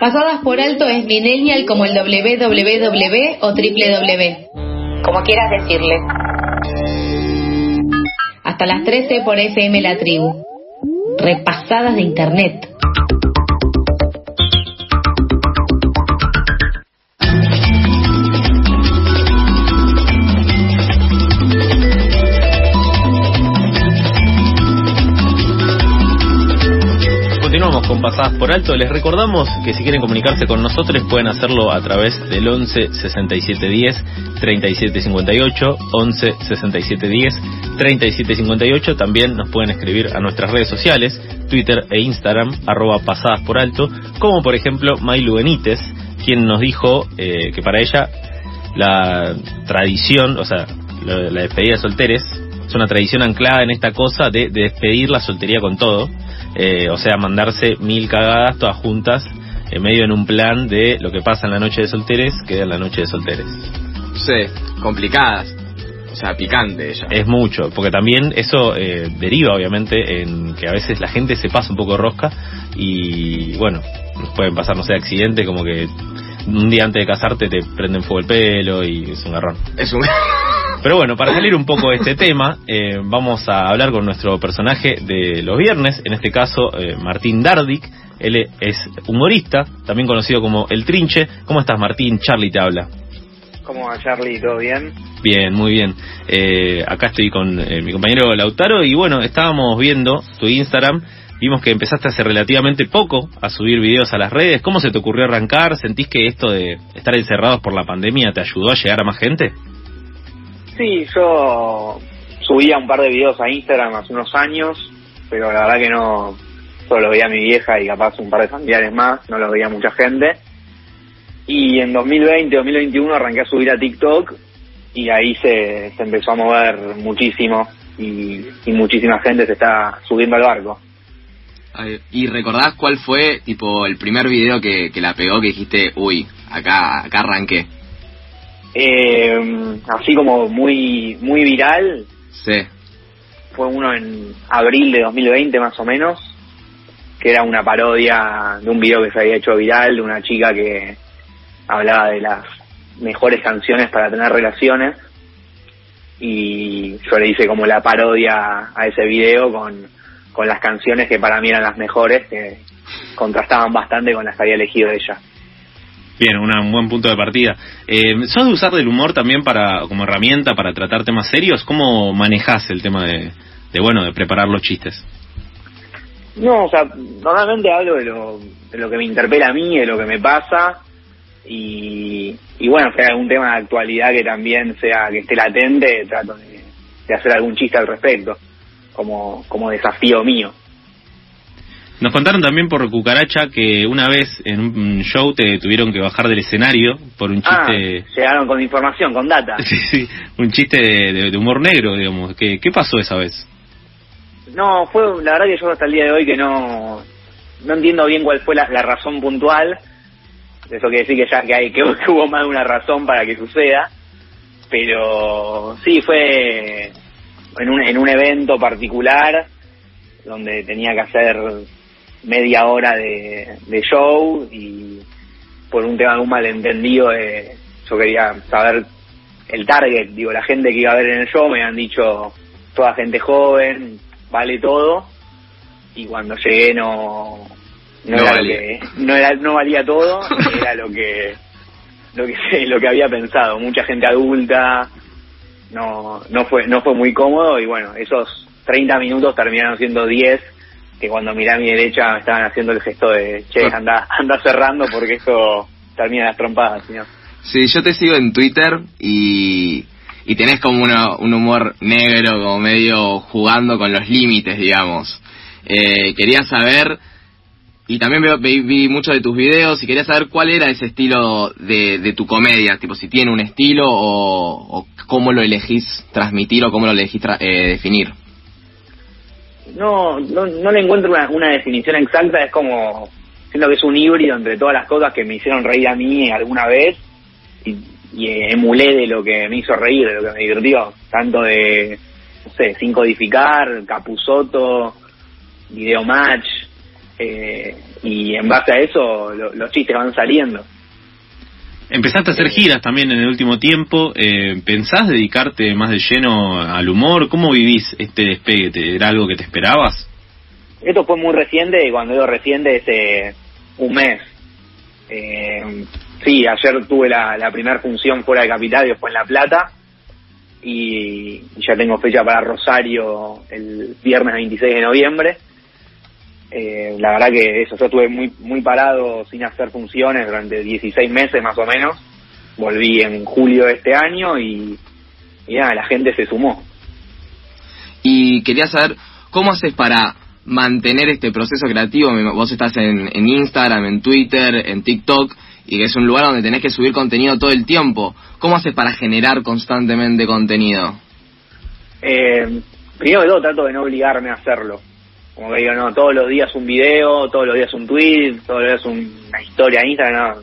Pasadas por alto es millennial como el www o www. Como quieras decirle. Hasta las 13 por FM La Tribu. Repasadas de internet. Con Pasadas por Alto. Les recordamos que si quieren comunicarse con nosotros pueden hacerlo a través del 11 67 10 37 58, 11 67 10 37 58. También nos pueden escribir a nuestras redes sociales, Twitter e Instagram, arroba Pasadas por Alto, como por ejemplo Mailu Benítez, quien nos dijo eh, que para ella la tradición, o sea, la, la despedida de solteres, es una tradición anclada en esta cosa de, de despedir la soltería con todo eh, o sea, mandarse mil cagadas todas juntas, en medio en un plan de lo que pasa en la noche de solteres, queda en la noche de solteres. Sí, complicadas. O sea, picante ella. Es mucho, porque también eso eh, deriva obviamente en que a veces la gente se pasa un poco rosca y bueno, pueden pasar, no sé, accidentes como que un día antes de casarte te prenden fuego el pelo y es un garrón. Es un... Pero bueno, para salir un poco de este tema, eh, vamos a hablar con nuestro personaje de los viernes, en este caso eh, Martín Dardic. Él es humorista, también conocido como El Trinche. ¿Cómo estás, Martín? Charlie te habla. ¿Cómo va, Charlie? ¿Todo bien? Bien, muy bien. Eh, acá estoy con mi compañero Lautaro y bueno, estábamos viendo tu Instagram. Vimos que empezaste hace relativamente poco a subir videos a las redes. ¿Cómo se te ocurrió arrancar? ¿Sentís que esto de estar encerrados por la pandemia te ayudó a llegar a más gente? Sí, yo subía un par de videos a Instagram hace unos años, pero la verdad que no, solo lo veía mi vieja y capaz un par de familiares más, no lo veía mucha gente. Y en 2020, 2021 arranqué a subir a TikTok y ahí se, se empezó a mover muchísimo y, muchísima gente se está subiendo al barco. ¿Y recordás cuál fue tipo el primer video que, que la pegó que dijiste, uy, acá, acá arranqué? Eh, así como muy muy viral. Sí. Fue uno en abril de 2020 más o menos, que era una parodia de un video que se había hecho viral de una chica que hablaba de las mejores canciones para tener relaciones y yo le hice como la parodia a ese video con, con las canciones que para mí eran las mejores, que contrastaban bastante con las que había elegido ella. Bien, un buen punto de partida. Eh, ¿Sos de usar del humor también para como herramienta para tratar temas serios? ¿Cómo manejas el tema de, de, bueno, de preparar los chistes? No, o sea, normalmente hablo de lo, de lo que me interpela a mí, de lo que me pasa, y, y bueno, si hay algún tema de actualidad que también sea, que esté latente, trato de, de hacer algún chiste al respecto, como, como desafío mío. Nos contaron también por Cucaracha que una vez en un show te tuvieron que bajar del escenario por un Ah, chiste... llegaron con información, con data. Sí, sí, un chiste de, de humor negro, digamos. ¿Qué, ¿Qué pasó esa vez? No, fue la verdad que yo hasta el día de hoy que no no entiendo bien cuál fue la, la razón puntual. Eso quiere decir que ya que hay que, que hubo más de una razón para que suceda. Pero sí fue en un en un evento particular donde tenía que hacer media hora de, de show y por un tema de un malentendido eh, yo quería saber el target, digo, la gente que iba a ver en el show me han dicho toda gente joven, vale todo y cuando llegué no no, No era valía. lo que no era no valía todo, era lo que lo que lo que había pensado, mucha gente adulta, no no fue no fue muy cómodo y bueno, esos 30 minutos terminaron siendo 10 que cuando miré a mi derecha me estaban haciendo el gesto de che, anda, anda cerrando porque esto termina las trompadas, ¿sí, no? Sí, yo te sigo en Twitter y, y tenés como una- un humor negro, como medio jugando con los límites, digamos. Eh, quería saber, y también veo- vi, vi muchos de tus videos, y quería saber cuál era ese estilo de, de tu comedia, tipo si tiene un estilo o, o cómo lo elegís transmitir o cómo lo elegís tra- eh, definir. No, no, no le encuentro una, una definición exacta, es como, siento que es un híbrido entre todas las cosas que me hicieron reír a mí alguna vez y, y emulé de lo que me hizo reír, de lo que me divirtió, tanto de, no sé, Sin Codificar, Capusoto, Video Match, eh, y en base a eso los chistes van saliendo. Empezaste a hacer giras también en el último tiempo. Eh, ¿Pensás dedicarte más de lleno al humor? ¿Cómo vivís este despegue? ¿Era algo que te esperabas? Esto fue muy reciente, y cuando digo reciente es eh, un mes. Eh, sí, ayer tuve la, la primera función fuera de Capital, y fue en La Plata, y, ya tengo fecha para Rosario el viernes 26 de noviembre. Eh, la verdad que eso, yo estuve muy, muy parado sin hacer funciones durante 16 meses más o menos. Volví en julio de este año y, y nada, la gente se sumó. Y quería saber, ¿cómo haces para mantener este proceso creativo? Vos estás en, en Instagram, en Twitter, en TikTok, y es un lugar donde tenés que subir contenido todo el tiempo. ¿Cómo haces para generar constantemente contenido? Eh, primero de todo trato de no obligarme a hacerlo. Como que digo, no, todos los días un video, todos los días un tweet, todos los días una historia en Instagram, no.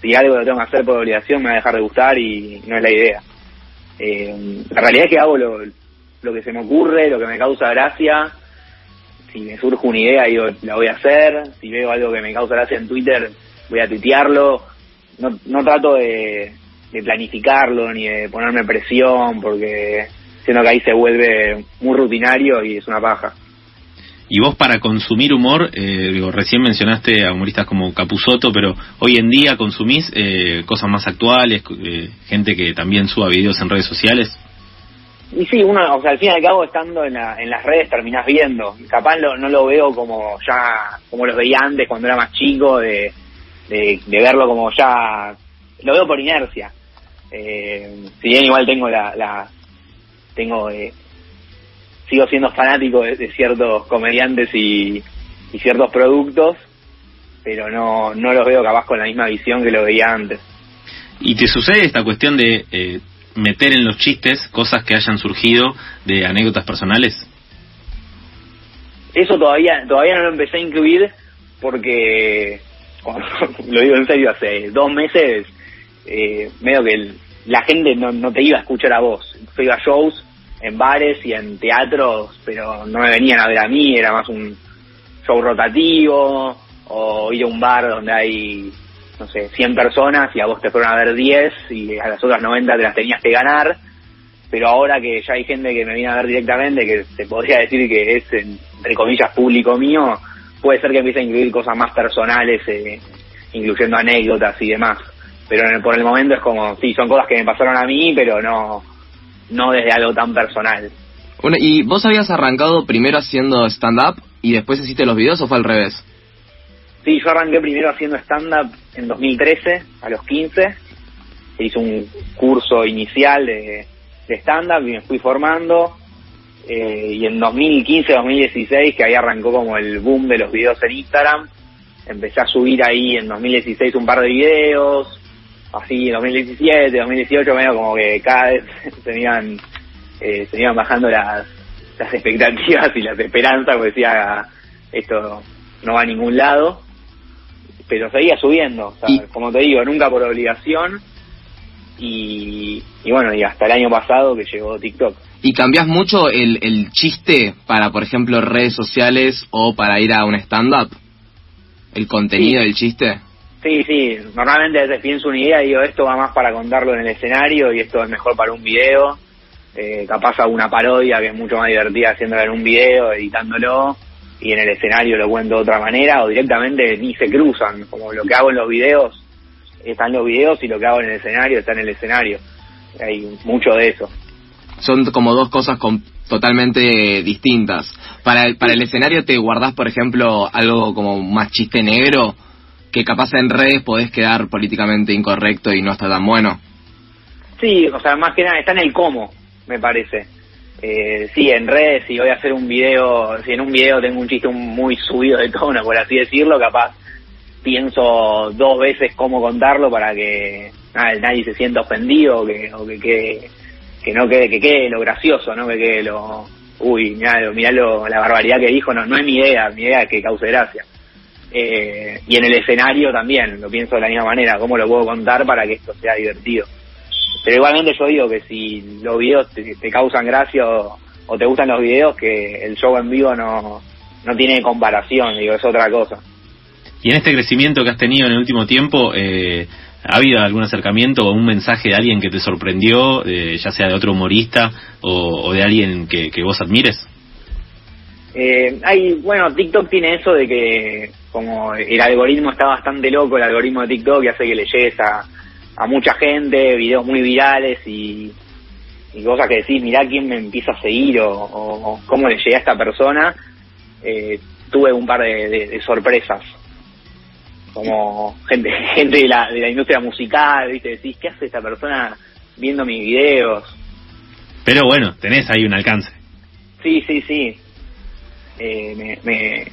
Si algo lo tengo que hacer por obligación me va a dejar de gustar y no es la idea. Eh, la realidad es que hago lo, lo que se me ocurre, lo que me causa gracia. Si me surge una idea, digo, la voy a hacer. Si veo algo que me causa gracia en Twitter, voy a tuitearlo. No, no trato de, planificarlo ni de ponerme presión porque siento que ahí se vuelve muy rutinario y es una paja. Y vos para consumir humor, eh, recién mencionaste a humoristas como Capusoto, pero hoy en día consumís eh, cosas más actuales, eh, gente que también suba videos en redes sociales. Y sí, uno, o sea, al fin y al cabo estando en, en las redes terminás viendo. Capaz no lo veo como ya, como los veía antes cuando era más chico, de, de, verlo como ya, lo veo por inercia. Eh, si bien igual tengo la, la tengo eh, sigo siendo fanático de, ciertos comediantes y, ciertos productos, pero no, no los veo capaz con la misma visión que lo veía antes. ¿Y te sucede esta cuestión de eh, meter en los chistes cosas que hayan surgido de anécdotas personales? Eso todavía todavía no lo empecé a incluir porque, lo digo en serio, hace dos meses, eh, medio que la gente no, no te iba a escuchar a vos. Yo iba a shows en bares y en teatros, pero no me venían a ver a mí, era más un show rotativo o ir a un bar donde hay, no sé, 100 personas y a vos te fueron a ver 10 y a las otras 90 te las tenías que ganar. Pero ahora que ya hay gente que me viene a ver directamente, que se podría decir que es, entre comillas, público mío, puede ser que empiece a incluir cosas más personales, eh, incluyendo anécdotas y demás. Pero por el momento es como, sí, son cosas que me pasaron a mí, pero no, no desde algo tan personal. Bueno, ¿y vos habías arrancado primero haciendo stand-up y después hiciste los videos o fue al revés? Sí, yo arranqué primero haciendo stand-up en 2013, a los 15. Hice un curso inicial de, de stand-up y me fui formando. Eh, y en 2015-2016, que ahí arrancó como el boom de los videos en Instagram, empecé a subir ahí en 2016 un par de videos, así 2017, 2018, medio como que cada vez se iban, eh, se iban bajando las, las expectativas y las esperanzas, porque decía, esto no va a ningún lado, pero seguía subiendo, como te digo, nunca por obligación, y, y bueno, y hasta el año pasado que llegó TikTok. ¿Y cambias mucho el, el chiste para, por ejemplo, redes sociales o para ir a un stand-up? ¿El contenido del chiste? Sí, sí, normalmente veces pienso una idea y digo, esto va más para contarlo en el escenario y esto es mejor para un video. Eh, capaz hago una parodia que es mucho más divertida haciéndola en un video, editándolo, y en el escenario lo cuento de otra manera, o directamente ni se cruzan, como lo que hago en los videos, están los videos y lo que hago en el escenario está en el escenario. Hay mucho de eso. Son como dos cosas totalmente distintas. Para el, para el escenario te guardás, por ejemplo, algo como más chiste negro, que capaz en redes podés quedar políticamente incorrecto y no está tan bueno. Sí, o sea, más que nada está en el cómo, me parece. Eh, sí, en redes, si voy a hacer un video, si en un video tengo un chiste muy subido de tono, por así decirlo, capaz pienso dos veces cómo contarlo para que nadie se sienta ofendido que, o que, que no quede, que quede lo gracioso, no que quede lo, uy, mirá, mirá lo, la barbaridad que dijo, no, no es mi idea, mi idea es que cause gracia. Eh, y en el escenario también, lo pienso de la misma manera, cómo lo puedo contar para que esto sea divertido. Pero igualmente yo digo que si los videos te, causan gracia o, te gustan los videos, que el show en vivo no, no tiene comparación, digo, es otra cosa. Y en este crecimiento que has tenido en el último tiempo, eh, ¿ha habido algún acercamiento o un mensaje de alguien que te sorprendió, eh, ya sea de otro humorista o, o de alguien que, que vos admires? Eh, hay, bueno, TikTok tiene eso de que como el algoritmo está bastante loco, el algoritmo de TikTok, y hace que le llegues a, a mucha gente, videos muy virales y, y cosas que decís, mirá quién me empieza a seguir o, o- o cómo le llegué a esta persona. Eh, tuve un par de, de- de sorpresas. Como gente gente de la, de la industria musical, ¿viste? Decís, ¿qué hace esta persona viendo mis videos? Pero bueno, tenés ahí un alcance. Sí, sí, sí. Eh, me, me,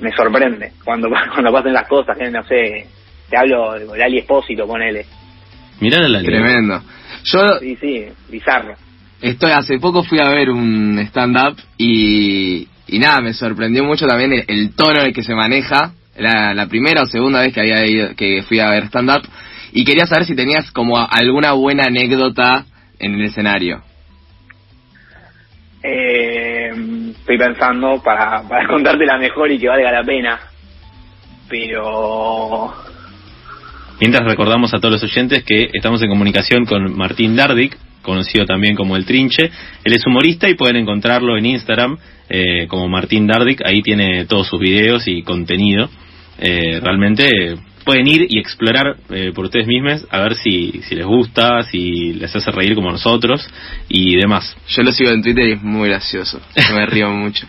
me sorprende cuando cuando pasan las cosas, que no sé, te hablo de Lali Espósito, ponele. Mirá la Tremendo. Yo Sí, sí, bizarro. estoy hace poco fui a ver un stand-up y, y nada, me sorprendió mucho también el, el tono en el que se maneja. Era la primera o segunda vez que había ido, que fui a ver stand-up y quería saber si tenías como alguna buena anécdota en el escenario. Eh, estoy pensando para, para contarte la mejor y que valga la pena. Pero Mientras recordamos a todos los oyentes que estamos en comunicación con Martín Dardic, conocido también como El Trinche. Él es humorista y pueden encontrarlo en Instagram eh, como Martín Dardic. Ahí tiene todos sus videos y contenido. Eh, realmente pueden ir y explorar eh, por ustedes mismos a ver si, si les gusta, si les hace reír como nosotros y demás. Yo lo sigo en Twitter y es muy gracioso. Yo me río mucho.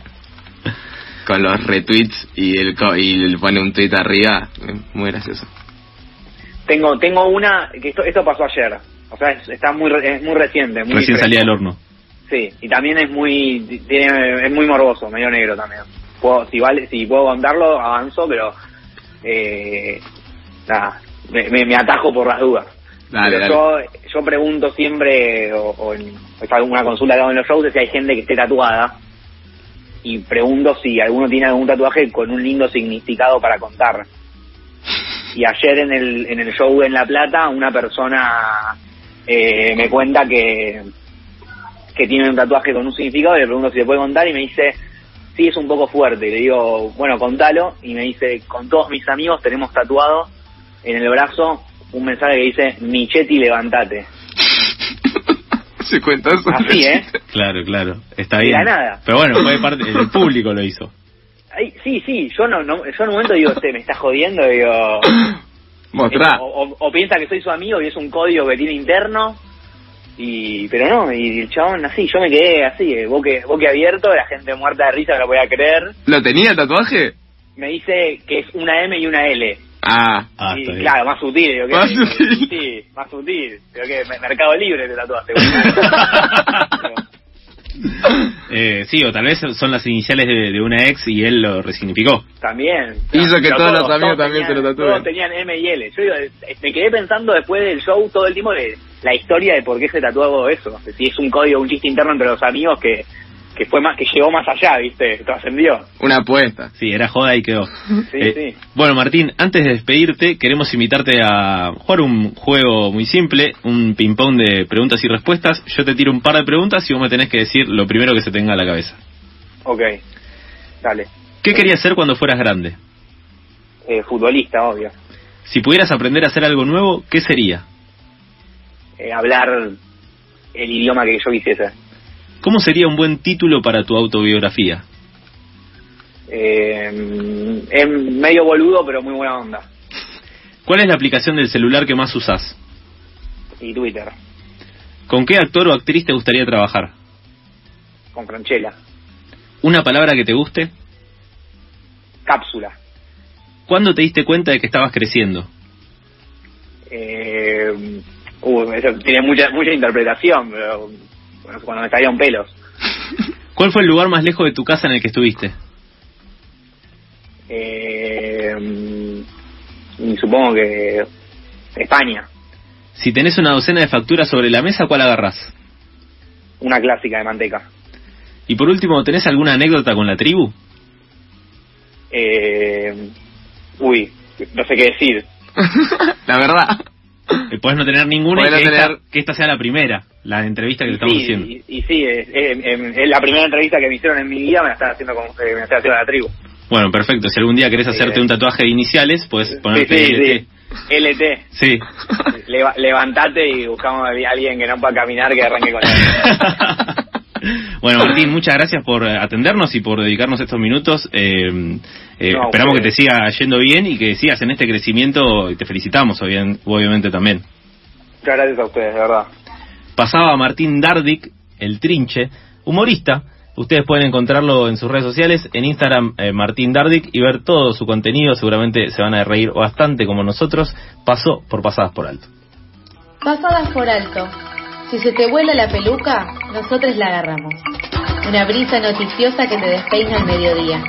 Con los retweets y él, y le pone un tweet arriba, es muy gracioso. tengo tengo una que esto esto pasó ayer. O sea, es- está muy re- es muy reciente, muy Recién salía del horno. Sí, y también es muy tiene, es muy morboso, medio negro también. Puedo, si vale, si puedo contarlo, avanzo, pero eh, nada, me, me- me atajo por las dudas. Dale, Pero Yo, yo pregunto siempre, o, o en o alguna consulta que hago en los shows, si hay gente que esté tatuada. Y pregunto si alguno tiene algún tatuaje con un lindo significado para contar. Y ayer en el, en el show en La Plata, una persona eh, me cuenta que, que tiene un tatuaje con un significado y le pregunto si le puede contar y me dice, sí, es un poco fuerte. Y le digo, bueno, contalo. Y me dice, con todos mis amigos tenemos tatuado en el brazo un mensaje que dice, Michetti, levantate. Se cuenta eso. Así, ¿eh? Claro, claro. Está De bien. la nada. Pero bueno, fue parte, el público lo hizo. Ay, sí, sí, yo no, no, yo en un momento digo, este, me está jodiendo, digo, Mostrá. o, o- o piensa que soy su amigo y es un código que tiene interno, y pero no, y el chabón así, yo me quedé así, eh, boque, boque abierto, la gente muerta de risa no lo podía creer, ¿Lo tenía el tatuaje? me dice que es una M y una L, Ah. Ah, y claro, más sutil. Más sutil. sí, más sutil, pero que Mercado Libre te tatuaste, Eh, sí, o tal vez son las iniciales de, de una ex y él lo resignificó. También. Hizo que todos los amigos también tenían, se lo tatúen. Todos tenían M y L. Yo digo, eh, me quedé pensando después del show todo el tiempo de la historia de por qué se tatuó eso. Si es un código, un chiste interno entre los amigos que, que fue más, que llegó más allá, ¿viste? Trascendió. Una apuesta. Sí, era joda y quedó. Sí, Eh, sí. Bueno, Martín, antes de despedirte, queremos invitarte a jugar un juego muy simple, un ping-pong de preguntas y respuestas. Yo te tiro un par de preguntas y vos me tenés que decir lo primero que se tenga a la cabeza. Ok. Dale. ¿Qué querías ser cuando fueras grande? Eh, futbolista, obvio. Si pudieras aprender a hacer algo nuevo, ¿qué sería? Eh, hablar el idioma que yo quisiese. ¿Cómo sería un buen título para tu autobiografía? Eh, es medio boludo, pero muy buena onda. ¿Cuál es la aplicación del celular que más usás? Y Twitter, ¿Con qué actor o actriz te gustaría trabajar? con Franchella. ¿Una palabra que te guste? Cápsula. ¿Cuándo te diste cuenta de que estabas creciendo? Eh, uh, eso tiene mucha mucha interpretación, pero bueno, cuando me salieron pelos. ¿Cuál fue el lugar más lejos de tu casa en el que estuviste? Eh, y supongo que España, Si tenés una docena de facturas sobre la mesa, ¿cuál agarrás? una clásica de manteca. Y por último, ¿tenés alguna anécdota con la tribu? Eh, uy, no sé qué decir. la verdad. Eh, Podés no tener ninguna y que, no esta, tener- que esta sea la primera. la entrevista que te estamos haciendo. Y, y, sí, es, es, la primera entrevista que me hicieron en mi vida, me la están haciendo, con, eh, me haciendo la tribu. Bueno, perfecto. Si algún día querés hacerte un tatuaje de iniciales, puedes ponerte sí, LT. LT. Sí. levantate y buscamos a alguien que no pueda caminar que arranque con él. bueno, Martín, muchas gracias por atendernos y por dedicarnos estos minutos. Eh, eh, esperamos que te siga yendo bien y que sigas en este crecimiento y te felicitamos, obviamente también. Muchas gracias a ustedes, de verdad. Pasaba Martín Dardic, el trinche, humorista, Ustedes pueden encontrarlo en sus redes sociales, en Instagram eh, Martín Dardic y ver todo su contenido. Seguramente se van a reír bastante como nosotros. Pasó por Pasadas por Alto. Pasadas por Alto. Si se te vuela la peluca, nosotros la agarramos. Una brisa noticiosa que te despeina al mediodía.